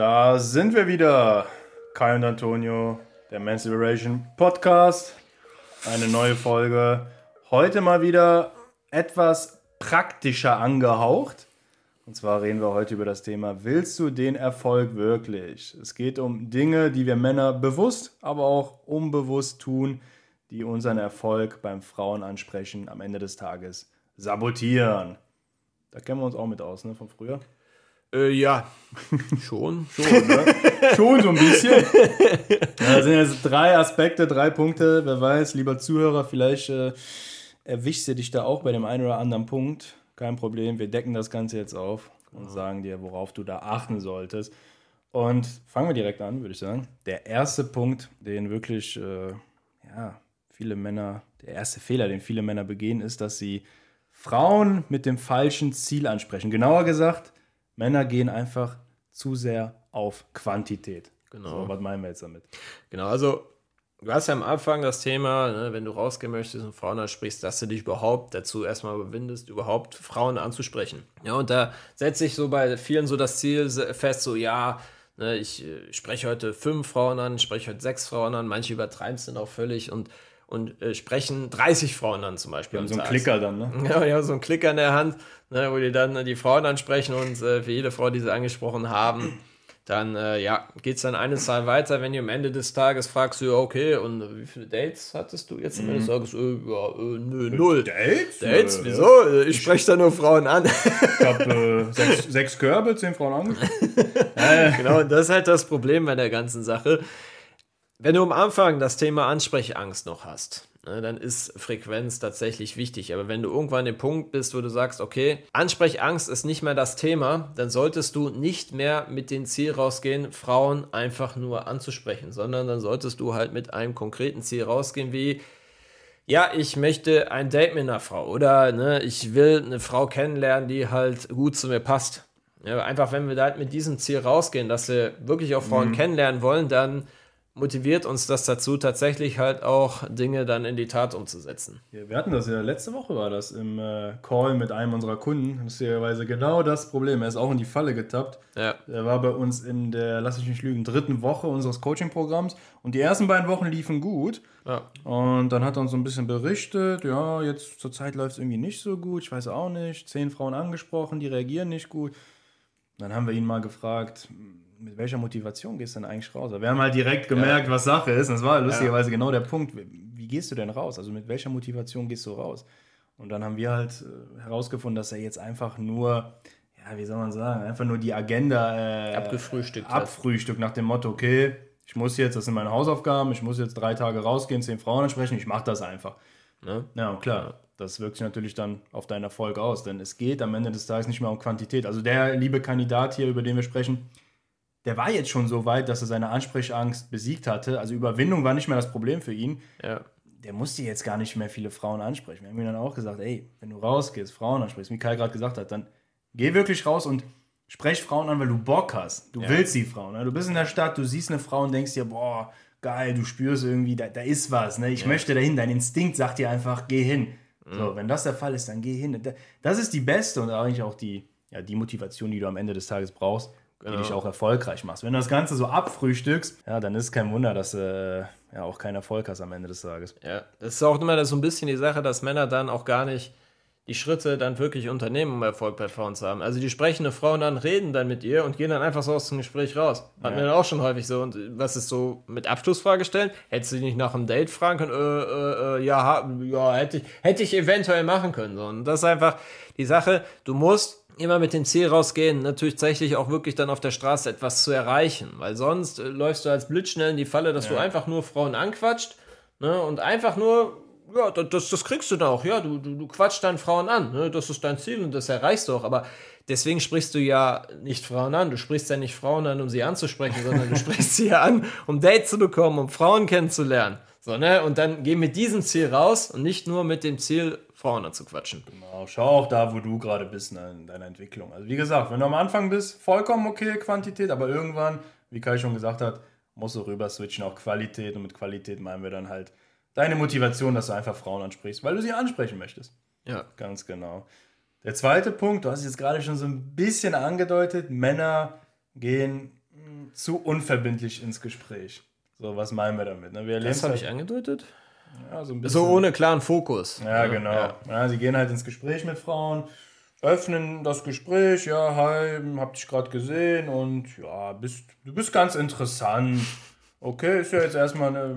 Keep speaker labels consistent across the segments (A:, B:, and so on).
A: Da sind wir wieder. Kai und Antonio, der Men's Liberation Podcast. Eine neue Folge. Heute mal wieder etwas praktischer angehaucht. Und zwar reden wir heute über das Thema, willst du den Erfolg wirklich? Es geht um Dinge, die wir Männer bewusst, aber auch unbewusst tun, die unseren Erfolg beim Frauenansprechen am Ende des Tages sabotieren. Da kennen wir uns auch mit aus, ne, von früher.
B: Äh, ja, schon.
A: Schon, ne? schon so ein bisschen. Ja, das sind jetzt drei Aspekte, drei Punkte. Wer weiß, lieber Zuhörer, vielleicht äh, erwischst du dich da auch bei dem einen oder anderen Punkt. Kein Problem, wir decken das Ganze jetzt auf und sagen dir, worauf du da achten solltest. Und fangen wir direkt an, würde ich sagen. Der erste Punkt, den wirklich, äh, ja, viele Männer, der erste Fehler, den viele Männer begehen, ist, dass sie Frauen mit dem falschen Ziel ansprechen. Genauer gesagt, Männer gehen einfach zu sehr auf Quantität.
B: Genau.
A: So, was meinen wir jetzt damit?
B: Genau, also du hast ja am Anfang das Thema, ne, wenn du rausgehen möchtest und Frauen ansprichst, dass du dich überhaupt dazu erstmal überwindest, überhaupt Frauen anzusprechen. Ja, und da setze ich so bei vielen so das Ziel fest, so ja, ne, ich äh, spreche heute fünf Frauen an, ich spreche heute sechs Frauen an, manche übertreiben es dann auch völlig und und äh, sprechen 30 Frauen an zum Beispiel.
A: Ja, so ein Klicker dann, ne?
B: Ja, so ein Klicker in der Hand, ne, wo die dann die Frauen ansprechen und äh, für jede Frau, die sie angesprochen haben, dann äh, ja, geht es dann eine Zahl weiter, wenn du am Ende des Tages fragst, ja, okay, und wie viele Dates hattest du jetzt am Ende des Tages? Äh, ja, äh, nö, null.
A: Dates?
B: Dates? Wieso? Äh, Ich spreche da nur Frauen an.
A: Ich habe äh, sechs, sechs Körbe, zehn Frauen angesprochen.
B: genau, und das ist halt das Problem bei der ganzen Sache. Wenn du am Anfang das Thema Ansprechangst noch hast, ne, dann ist Frequenz tatsächlich wichtig. Aber wenn du irgendwann an dem Punkt bist, wo du sagst, okay, Ansprechangst ist nicht mehr das Thema, dann solltest du nicht mehr mit dem Ziel rausgehen, Frauen einfach nur anzusprechen, sondern dann solltest du halt mit einem konkreten Ziel rausgehen, wie ja, ich möchte ein Date mit einer Frau oder ne, ich will eine Frau kennenlernen, die halt gut zu mir passt. Ja, einfach, wenn wir da halt mit diesem Ziel rausgehen, dass wir wirklich auch Frauen kennenlernen wollen, dann motiviert uns das dazu, tatsächlich halt auch Dinge dann in die Tat umzusetzen.
A: Ja, wir hatten das ja, letzte Woche war das im äh, Call mit einem unserer Kunden. Lustigerweise genau das Problem. Er ist auch in die Falle getappt.
B: Ja.
A: Er war bei uns in der, lass ich nicht lügen, dritten Woche unseres Coaching-Programms und die ersten beiden Wochen liefen gut.
B: Ja.
A: Und dann hat er uns so ein bisschen berichtet, ja, jetzt zur Zeit läuft es irgendwie nicht so gut, ich weiß auch nicht. Zehn Frauen angesprochen, die reagieren nicht gut. Dann haben wir ihn mal gefragt, mit welcher Motivation gehst du denn eigentlich raus? Wir haben halt direkt gemerkt, was Sache ist. Und das war lustigerweise genau der Punkt. Wie gehst du denn raus? Also mit welcher Motivation gehst du raus? Und dann haben wir halt äh, herausgefunden, dass er jetzt einfach nur, ja, wie soll man sagen, einfach nur die Agenda äh,
B: Abgefrühstückt
A: abfrühstückt nach dem Motto, okay, ich muss jetzt, das sind meine Hausaufgaben, ich muss jetzt drei Tage rausgehen, zehn Frauen ansprechen, ich mache das einfach.
B: Ne?
A: Ja, und klar, das wirkt sich natürlich dann auf deinen Erfolg aus, denn es geht am Ende des Tages nicht mehr um Quantität. Also der liebe Kandidat hier, über den wir sprechen, der war jetzt schon so weit, dass er seine Ansprechangst besiegt hatte. Also Überwindung war nicht mehr das Problem für ihn.
B: Ja.
A: Der musste jetzt gar nicht mehr viele Frauen ansprechen. Wir haben ihm dann auch gesagt, ey, wenn du rausgehst, Frauen ansprichst, wie Kai gerade gesagt hat, dann geh wirklich raus und sprech Frauen an, weil du Bock hast. Du willst die Frauen. Ne? Du bist in der Stadt, du siehst eine Frau und denkst dir, boah, geil, du spürst irgendwie, da, da ist was. Ne? Ich möchte dahin. Dein Instinkt sagt dir einfach, geh hin. So, wenn das der Fall ist, dann geh hin. Da- Das ist die beste und eigentlich auch die, ja, die Motivation, die du am Ende des Tages brauchst, die dich auch erfolgreich machst. Wenn du das Ganze so abfrühstückst, ja, dann ist es kein Wunder, dass du äh, ja auch keinen Erfolg hast am Ende des Tages.
B: Ja, das ist auch immer so ein bisschen die Sache, dass Männer dann auch gar nicht die Schritte dann wirklich unternehmen, um Erfolg bei Frauen zu haben. Also die sprechen eine Frau dann, reden dann mit ihr und gehen dann einfach so aus dem Gespräch raus. Hatten wir dann auch schon häufig so. Und was ist so mit Abschlussfrage stellen? Hättest du dich nach einem Date fragen können? Äh, äh, äh, ja, ja hätte, ich, hätte ich eventuell machen können. So. Und das ist einfach die Sache, du musst immer mit dem Ziel rausgehen, natürlich tatsächlich auch wirklich dann auf der Straße etwas zu erreichen. Weil sonst äh, läufst du als blitzschnell in die Falle, dass du einfach nur Frauen anquatscht ne, und einfach nur ja, da- das, das kriegst du dann auch. Ja, du, du, du quatschst dann Frauen an. Ne? Das ist dein Ziel und das erreichst du auch. Aber deswegen sprichst du ja nicht Frauen an. Du sprichst ja nicht Frauen an, um sie anzusprechen, sondern du sprichst sie ja an, um Dates zu bekommen, um Frauen kennenzulernen. So, ne? Und dann geh mit diesem Ziel raus und nicht nur mit dem Ziel, Frauen anzuquatschen.
A: Genau, schau auch da, wo du gerade bist ne, in deiner Entwicklung. Also wie gesagt, wenn du am Anfang bist, vollkommen okay, Quantität, aber irgendwann, wie Kai schon gesagt hat, musst du rüber switchen auf Qualität und mit Qualität meinen wir dann halt deine Motivation, dass du einfach Frauen ansprichst, weil du sie ansprechen möchtest.
B: Ja.
A: Ganz genau. Der zweite Punkt, du hast es jetzt gerade schon so ein bisschen angedeutet, Männer gehen zu unverbindlich ins Gespräch. So, was meinen wir damit? Ne? Wir
B: das habe ich angedeutet.
A: Ja, so,
B: so, ohne klaren Fokus.
A: Ja, genau. Ja. ja. sie gehen halt ins Gespräch mit Frauen, öffnen das Gespräch, ja, hi, hab dich gerade gesehen und ja, bist, du bist ganz interessant. Okay, ist ja jetzt erstmal eine,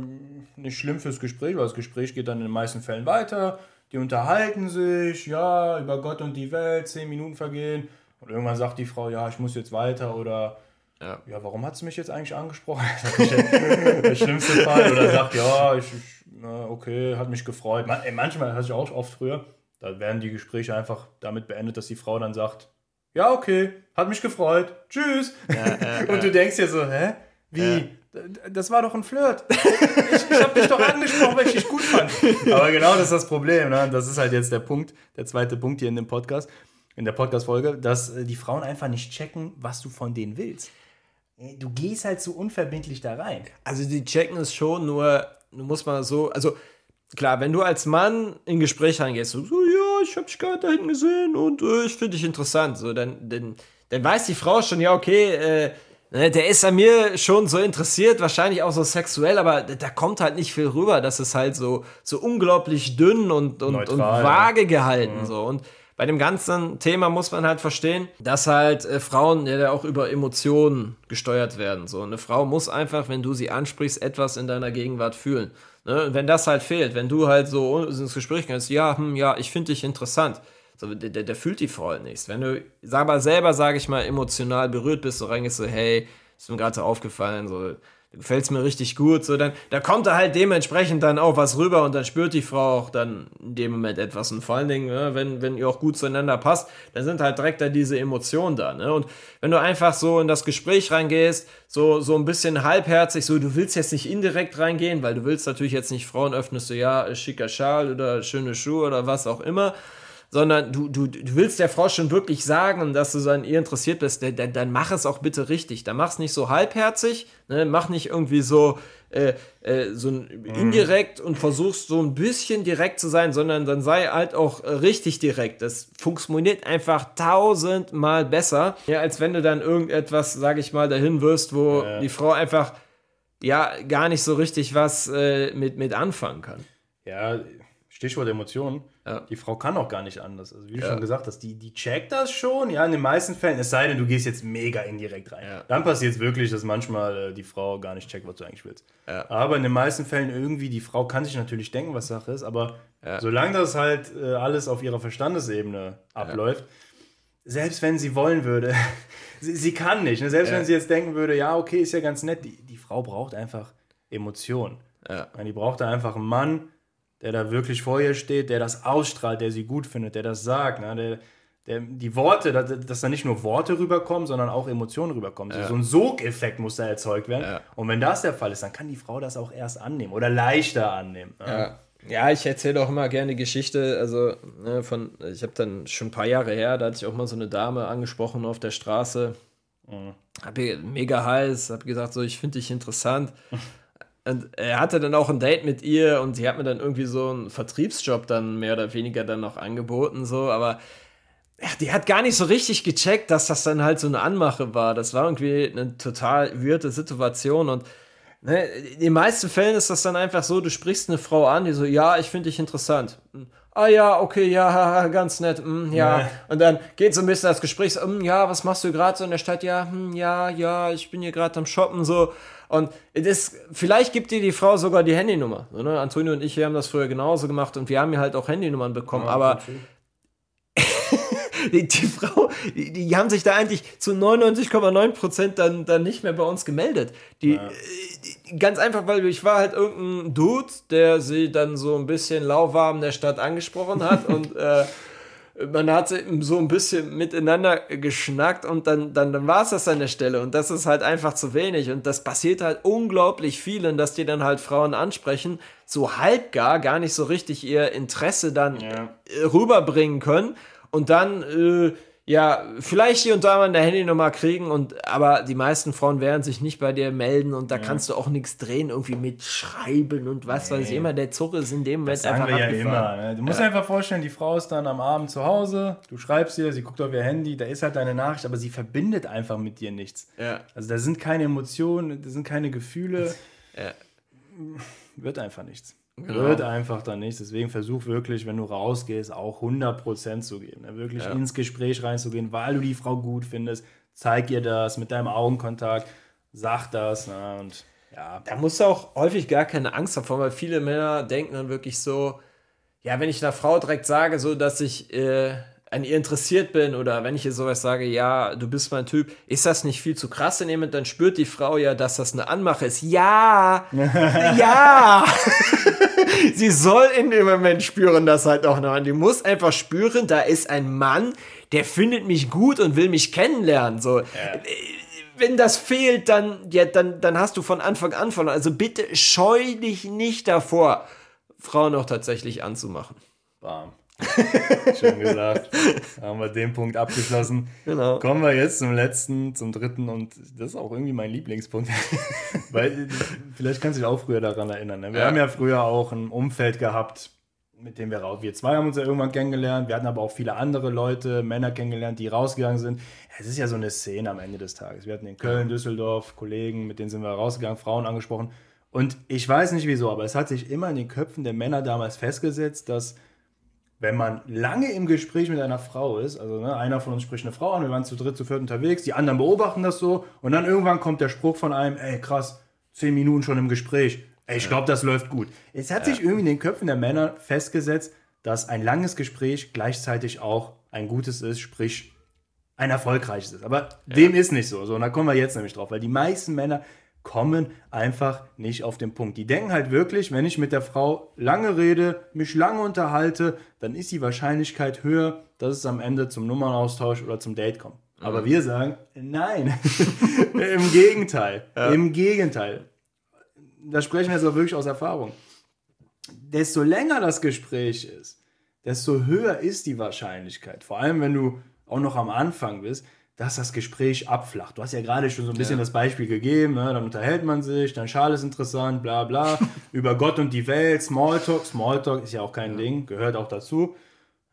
A: nicht schlimm fürs Gespräch, weil das Gespräch geht dann in den meisten Fällen weiter. Die unterhalten sich, ja, über Gott und die Welt, zehn Minuten vergehen. Und irgendwann sagt die Frau, ja, ich muss jetzt weiter oder ja, ja warum hat sie mich jetzt eigentlich angesprochen? der schlimmste Fall. Oder sagt, ja, ich, ich na, okay, hat mich gefreut. Man, ey, manchmal hatte ich auch oft früher, da werden die Gespräche einfach damit beendet, dass die Frau dann sagt, ja, okay, hat mich gefreut, tschüss. Ja, äh, und du denkst dir so, hä? Wie? Das war doch ein Flirt. ich, ich habe dich doch angesprochen, weil ich dich gut fand. Aber genau das ist das Problem. Ne? Das ist halt jetzt der Punkt, der zweite Punkt hier in dem Podcast, in der Podcast-Folge, dass äh, die Frauen einfach nicht checken, was du von denen willst. Du gehst halt so unverbindlich da rein.
B: Also die checken es schon, nur du musst mal so, also klar, wenn du als Mann in Gespräch reingehst, so, so ja, ich habe dich gerade da hinten gesehen und äh, ich finde dich interessant, so, dann, dann, dann weiß die Frau schon, ja, okay, äh, ne, der ist an mir schon so interessiert, wahrscheinlich auch so sexuell, aber da kommt halt nicht viel rüber. Das ist halt so, so unglaublich dünn und, und, Neutral, und vage gehalten. Ja. So. Und bei dem ganzen Thema muss man halt verstehen, dass halt äh, Frauen ja auch über Emotionen gesteuert werden. So eine Frau muss einfach, wenn du sie ansprichst, etwas in deiner Gegenwart fühlen. Ne? Und wenn das halt fehlt, wenn du halt so ins Gespräch gehst, ja, hm, ja, ich finde dich interessant. So, der, der, der, fühlt die Frau halt nichts. Wenn du sag selber, sage ich mal, emotional berührt bist, so reingehst, so, hey, ist mir gerade aufgefallen, so, du gefällst mir richtig gut, so dann, da kommt da halt dementsprechend dann auch was rüber und dann spürt die Frau auch dann in dem Moment etwas und vor allen Dingen, ne, wenn, wenn ihr auch gut zueinander passt, dann sind halt direkt da diese Emotionen da, ne? Und wenn du einfach so in das Gespräch reingehst, so, so ein bisschen halbherzig, so, du willst jetzt nicht indirekt reingehen, weil du willst natürlich jetzt nicht Frauen öffnest du, ja, schicker Schal oder schöne Schuhe oder was auch immer, sondern du, du, du willst der Frau schon wirklich sagen, dass du an ihr interessiert bist, dann, dann mach es auch bitte richtig. Dann mach es nicht so halbherzig, ne? mach nicht irgendwie so, äh, äh, so mhm. indirekt und versuchst so ein bisschen direkt zu sein, sondern dann sei halt auch richtig direkt. Das funktioniert einfach tausendmal besser, ja, als wenn du dann irgendetwas, sag ich mal, dahin wirst, wo ja. die Frau einfach ja gar nicht so richtig was äh, mit, mit anfangen kann.
A: Ja, Stichwort Emotionen. Ja. Die Frau kann auch gar nicht anders. Also wie du ja. schon gesagt hast, die, die checkt das schon, ja, in den meisten Fällen, es sei denn, du gehst jetzt mega indirekt rein. Ja. Dann passiert es wirklich, dass manchmal äh, die Frau gar nicht checkt, was du eigentlich willst. Aber in den meisten Fällen irgendwie, die Frau kann sich natürlich denken, was Sache ist, aber solange das halt äh, alles auf ihrer Verstandesebene abläuft, selbst wenn sie wollen würde, sie, sie, kann nicht. Ne? Selbst wenn sie jetzt denken würde, ja, okay, ist ja ganz nett, die, die Frau braucht einfach Emotionen. Die braucht da einfach einen Mann, der da wirklich vor ihr steht, der das ausstrahlt, der sie gut findet, der das sagt, ne? der, der, die Worte, dass, dass da nicht nur Worte rüberkommen, sondern auch Emotionen rüberkommen. Ja. So ein Sogeffekt muss da erzeugt werden. Ja. Und wenn das der Fall ist, dann kann die Frau das auch erst annehmen oder leichter annehmen.
B: Ne? Ja. Ja, ich erzähle auch immer gerne Geschichte. Also, ne, von, ich habe dann schon ein paar Jahre her, da hatte ich auch mal so eine Dame angesprochen auf der Straße. Mhm. Hab mega heiß, habe gesagt, so, ich finde dich interessant. Und er hatte dann auch ein Date mit ihr und sie hat mir dann irgendwie so einen Vertriebsjob dann mehr oder weniger dann noch angeboten, so, aber die hat gar nicht so richtig gecheckt, dass das dann halt so eine Anmache war. Das war irgendwie eine total weirde Situation und ne, in den meisten Fällen ist das dann einfach so, du sprichst eine Frau an, die so, ja, ich finde dich interessant. Ah ja, okay, ja, ganz nett, mm, ja. ja. Und dann geht so ein bisschen das Gespräch, so, mm, ja, was machst du gerade so in der Stadt? Ja, hm, ja, ja, ich bin hier gerade am Shoppen, so. Und das, vielleicht gibt dir die Frau sogar die Handynummer. So, ne? Antonio und ich, wir haben das früher genauso gemacht und wir haben ja halt auch Handynummern bekommen, ja, aber die, die, Frau, die, die, haben sich da eigentlich zu 99,9% dann, dann nicht mehr bei uns gemeldet. Die, ja. die, ganz einfach, weil ich war halt irgendein Dude, der sie dann so ein bisschen lauwarm der Stadt angesprochen hat und äh, man hat so ein bisschen miteinander geschnackt und dann, dann, dann war es das an der Stelle. Und das ist halt einfach zu wenig. Und das passiert halt unglaublich vielen, dass die dann halt Frauen ansprechen, so halbgar gar nicht so richtig ihr Interesse dann ja. rüberbringen können. Und dann, äh, ja, vielleicht hier und da mal eine Handynummer kriegen und aber die meisten Frauen werden sich nicht bei dir melden und da kannst du auch nichts drehen, irgendwie mit schreiben und was weiß ich immer. Der Zug ist in dem Moment
A: Sagen
B: einfach
A: wir ja
B: abgefahren.
A: immer. Ne? Du musst dir einfach vorstellen, die Frau ist dann am Abend zu Hause, du schreibst ihr, sie guckt auf ihr Handy, da ist halt deine Nachricht, aber sie verbindet einfach mit dir nichts.
B: Ja.
A: Also da sind keine Emotionen, da sind keine Gefühle.
B: Ja.
A: Wird einfach nichts.
B: Genau.
A: Wird einfach dann nichts. Deswegen versuch wirklich, wenn du rausgehst, auch 100% zu geben. Ne? Wirklich
B: Ja.
A: ins Gespräch reinzugehen, weil du die Frau gut findest. Zeig ihr das mit deinem Augenkontakt. Sag das. Ne? Und ja,
B: Da musst du auch häufig gar keine Angst davor, weil viele Männer denken dann wirklich so, ja, wenn ich einer Frau direkt sage, so dass ich äh, an ihr interessiert bin oder wenn ich ihr sowas sage, ja, du bist mein Typ, ist das nicht viel zu krass in jemand, dann spürt die Frau ja, dass das eine Anmache ist. Ja, ja. Sie soll in dem Moment spüren das halt auch noch. Die muss einfach spüren, da ist ein Mann, der findet mich gut und will mich kennenlernen. So, wenn das fehlt, dann, ja, dann, dann hast du von Anfang an verloren. Also bitte scheu dich nicht davor, Frauen auch tatsächlich anzumachen.
A: bam. Schön gesagt. Haben wir den Punkt abgeschlossen.
B: Genau.
A: Kommen wir jetzt zum letzten, zum dritten und das ist auch irgendwie mein Lieblingspunkt. Weil vielleicht kannst du dich auch früher daran erinnern. Ne? Wir
B: Ja.
A: haben ja früher auch ein Umfeld gehabt, mit dem wir raus. Wir zwei haben uns ja irgendwann kennengelernt. Wir hatten aber auch viele andere Leute, Männer kennengelernt, die rausgegangen sind. Es ist ja so eine Szene am Ende des Tages. Wir hatten in Köln, Düsseldorf Kollegen, mit denen sind wir rausgegangen, Frauen angesprochen. Und ich weiß nicht wieso, aber es hat sich immer in den Köpfen der Männer damals festgesetzt, dass wenn man lange im Gespräch mit einer Frau ist, also ne, einer von uns spricht eine Frau an, wir waren zu dritt, zu viert unterwegs, die anderen beobachten das so und dann irgendwann kommt der Spruch von einem, ey krass, zehn Minuten schon im Gespräch, ey, ich glaube, das läuft gut. Es hat sich irgendwie in den Köpfen der Männer festgesetzt, dass ein langes Gespräch gleichzeitig auch ein gutes ist, sprich ein erfolgreiches ist. Aber dem ist nicht so. so. Und da kommen wir jetzt nämlich drauf, weil die meisten Männer kommen einfach nicht auf den Punkt. Die denken halt wirklich, wenn ich mit der Frau lange rede, mich lange unterhalte, dann ist die Wahrscheinlichkeit höher, dass es am Ende zum Nummernaustausch oder zum Date kommt. Aber wir sagen, nein. Im Gegenteil. Im Gegenteil. Da sprechen wir jetzt auch wirklich aus Erfahrung. Desto länger das Gespräch ist, desto höher ist die Wahrscheinlichkeit. Vor allem, wenn du auch noch am Anfang bist, dass das Gespräch abflacht. Du hast ja gerade schon so ein bisschen
B: Ja.
A: das Beispiel gegeben, ne? dann unterhält man sich, dein Schal ist interessant, bla bla, über Gott und die Welt, Smalltalk. Smalltalk ist ja auch kein Ding, gehört auch dazu.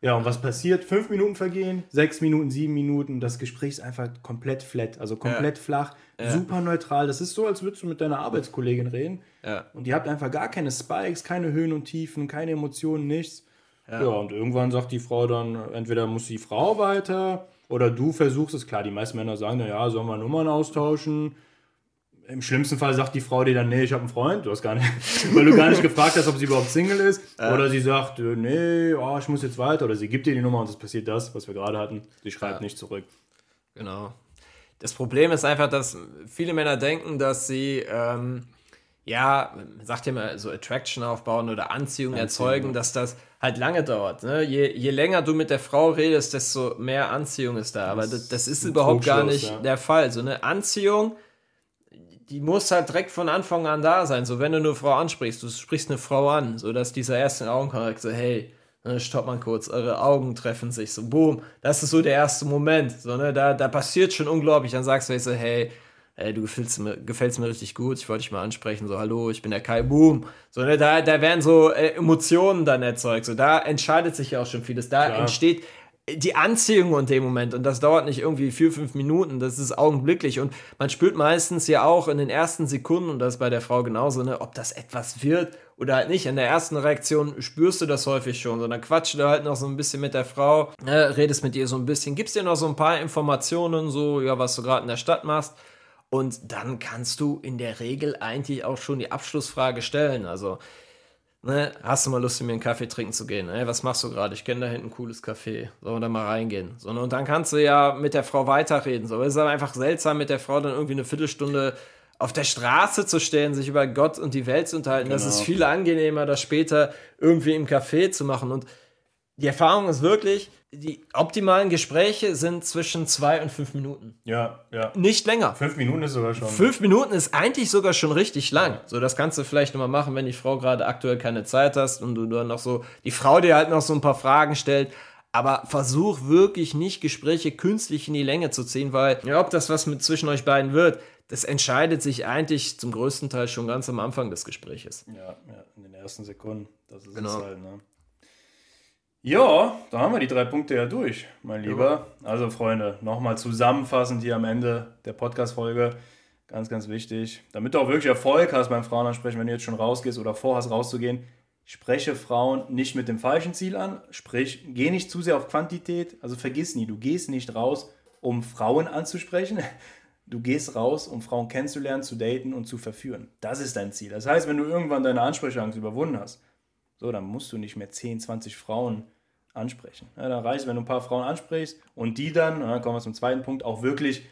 A: Ja, und was passiert? Fünf Minuten vergehen, sechs Minuten, sieben Minuten, das Gespräch ist einfach komplett flat, also komplett flach, super neutral. Das ist so, als würdest du mit deiner Arbeitskollegin reden.
B: Ja.
A: Und ihr habt einfach gar keine Spikes, keine Höhen und Tiefen, keine Emotionen, nichts. Ja. und irgendwann sagt die Frau dann, entweder muss die Frau weiter oder du versuchst es. Klar, die meisten Männer sagen, naja, sollen wir Nummern austauschen? Im schlimmsten Fall sagt die Frau dir dann, nee, ich habe einen Freund, du hast gar nicht, weil du gar nicht gefragt hast, ob sie überhaupt Single ist. Oder sie sagt, äh, nee, oh, ich muss jetzt weiter. Oder sie gibt dir die Nummer und es passiert das, was wir gerade hatten. Sie schreibt
B: Ja.
A: nicht zurück.
B: Genau. Das Problem ist einfach, dass viele Männer denken, dass sie, ähm, ja, sagt ihr mal, so Attraction aufbauen oder Anziehung, erzeugen, dass das halt lange dauert. Ne? Je, je länger du mit der Frau redest, desto mehr Anziehung ist da. Aber das, das ist überhaupt gar nicht
A: ja.
B: der Fall. So eine Anziehung, die muss halt direkt von Anfang an da sein. So, wenn du eine Frau ansprichst, du sprichst eine Frau an, so dass dieser erste Augenkontakt so, hey, ne, stopp mal kurz, eure Augen treffen sich, so, boom, das ist so der erste Moment, so, ne, da, da passiert schon unglaublich, dann sagst du so, hey, ey, du gefällst mir, gefällst mir richtig gut, ich wollte dich mal ansprechen, so, hallo, ich bin der Kai, boom, so, ne, da, da werden so äh, Emotionen dann erzeugt, so, da entscheidet sich ja auch schon vieles, da
A: Klar.
B: entsteht die Anziehung in dem Moment und das dauert nicht irgendwie vier, fünf Minuten, das ist augenblicklich und man spürt meistens ja auch in den ersten Sekunden, und das ist bei der Frau genauso, ne, ob das etwas wird oder halt nicht. In der ersten Reaktion spürst du das häufig schon, so dann quatscht du halt noch so ein bisschen mit der Frau, ne, redest mit ihr so ein bisschen, gibst dir noch so ein paar Informationen, so, ja, was du gerade in der Stadt machst und dann kannst du in der Regel eigentlich auch schon die Abschlussfrage stellen, also Ne, hast du mal Lust, mit mir einen Kaffee trinken zu gehen? Ey, was machst du gerade? Ich kenne da hinten ein cooles Café. Sollen wir da mal reingehen? So, ne, und dann kannst du ja mit der Frau weiterreden. So, es ist aber einfach seltsam, mit der Frau dann irgendwie eine Viertelstunde auf der Straße zu stehen, sich über Gott und die Welt zu unterhalten. Das
A: Genau.
B: ist viel angenehmer, das später irgendwie im Café zu machen. Und die Erfahrung ist wirklich, die optimalen Gespräche sind zwischen zwei und fünf Minuten.
A: Ja, ja.
B: Nicht länger.
A: Fünf Minuten ist sogar schon.
B: Fünf Minuten ist eigentlich sogar schon richtig lang. So, das kannst du vielleicht nochmal machen, wenn die Frau gerade aktuell keine Zeit hast und du dann noch so, die Frau dir halt noch so ein paar Fragen stellt. aber versuch wirklich nicht Gespräche künstlich in die Länge zu ziehen, weil ja, ob das was mit zwischen euch beiden wird, das entscheidet sich eigentlich zum größten Teil schon ganz am Anfang des Gespräches.
A: Ja, ja in den ersten Sekunden. Das ist genau. es halt, ne? Ja, da haben wir die drei Punkte ja durch, mein Lieber. Also, Freunde, nochmal zusammenfassend hier am Ende der Podcast-Folge. Ganz, ganz wichtig. Damit du auch wirklich Erfolg hast beim Frauenansprechen, wenn du jetzt schon rausgehst oder vorhast rauszugehen, spreche Frauen nicht mit dem falschen Ziel an. Sprich, geh nicht zu sehr auf Quantität. Also vergiss nie, du gehst nicht raus, um Frauen anzusprechen. Du gehst raus, um Frauen kennenzulernen, zu daten und zu verführen. Das ist dein Ziel. Das heißt, wenn du irgendwann deine Ansprechangst überwunden hast, so, dann musst du nicht mehr 10, 20 Frauen ansprechen. Ja, dann reicht es, wenn du ein paar Frauen ansprichst und die dann, dann kommen wir zum zweiten Punkt, auch wirklich,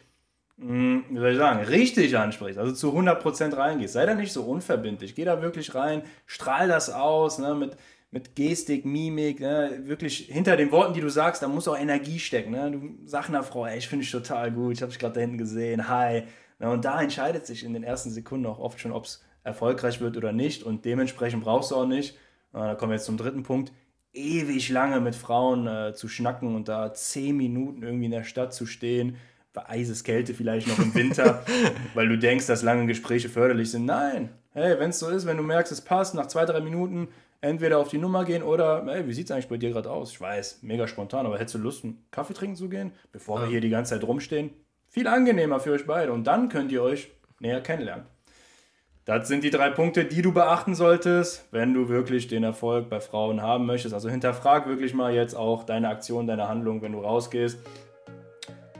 A: mh, hm, wie soll ich sagen, richtig ansprichst, also zu 100% reingehst. Sei da nicht so unverbindlich, geh da wirklich rein, strahl das aus, ne, mit, mit Gestik, Mimik, ne, wirklich hinter den Worten, die du sagst, da muss auch Energie stecken. Ne? Du sag einer Frau, ey, ich finde dich total gut, ich habe dich gerade da hinten gesehen, hi. Ne, und da entscheidet sich in den ersten Sekunden auch oft schon, ob es erfolgreich wird oder nicht und dementsprechend brauchst du auch nicht da kommen wir jetzt zum dritten Punkt. Ewig lange mit Frauen äh, zu schnacken und da zehn Minuten irgendwie in der Stadt zu stehen, bei Eiseskälte vielleicht noch im Winter, weil du denkst, dass lange Gespräche förderlich sind. Nein, hey, wenn es so ist, wenn du merkst, es passt, nach zwei, drei Minuten entweder auf die Nummer gehen oder, hey, wie sieht es eigentlich bei dir gerade aus? Ich weiß, mega spontan, aber hättest du Lust, einen Kaffee trinken zu gehen, bevor ja. wir hier die ganze Zeit rumstehen? Viel angenehmer für euch beide und dann könnt ihr euch näher kennenlernen. Das sind die drei Punkte, die du beachten solltest, wenn du wirklich den Erfolg bei Frauen haben möchtest. Also hinterfrag wirklich mal jetzt auch deine Aktion, deine Handlung, wenn du rausgehst.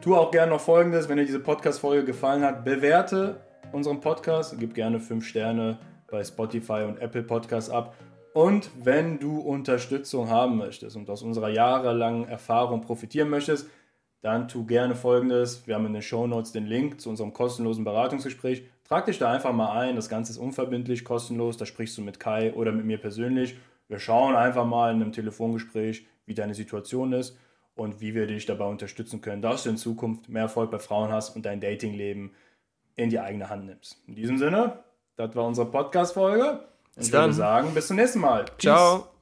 A: Tu auch gerne noch folgendes, wenn dir diese Podcast-Folge gefallen hat, bewerte unseren Podcast, gib gerne 5 Sterne bei Spotify und Apple Podcasts ab. Und wenn du Unterstützung haben möchtest und aus unserer jahrelangen Erfahrung profitieren möchtest, dann tu gerne folgendes. Wir haben in den Show Notes den Link zu unserem kostenlosen Beratungsgespräch. Trag dich da einfach mal ein. Das Ganze ist unverbindlich, kostenlos. Da sprichst du mit Kai oder mit mir persönlich. Wir schauen einfach mal in einem Telefongespräch, wie deine Situation ist und wie wir dich dabei unterstützen können, dass du in Zukunft mehr Erfolg bei Frauen hast und dein Datingleben in die eigene Hand nimmst. In diesem Sinne, das war unsere Podcast-Folge. Und ich würde sagen, bis zum nächsten Mal.
B: Ciao. Peace.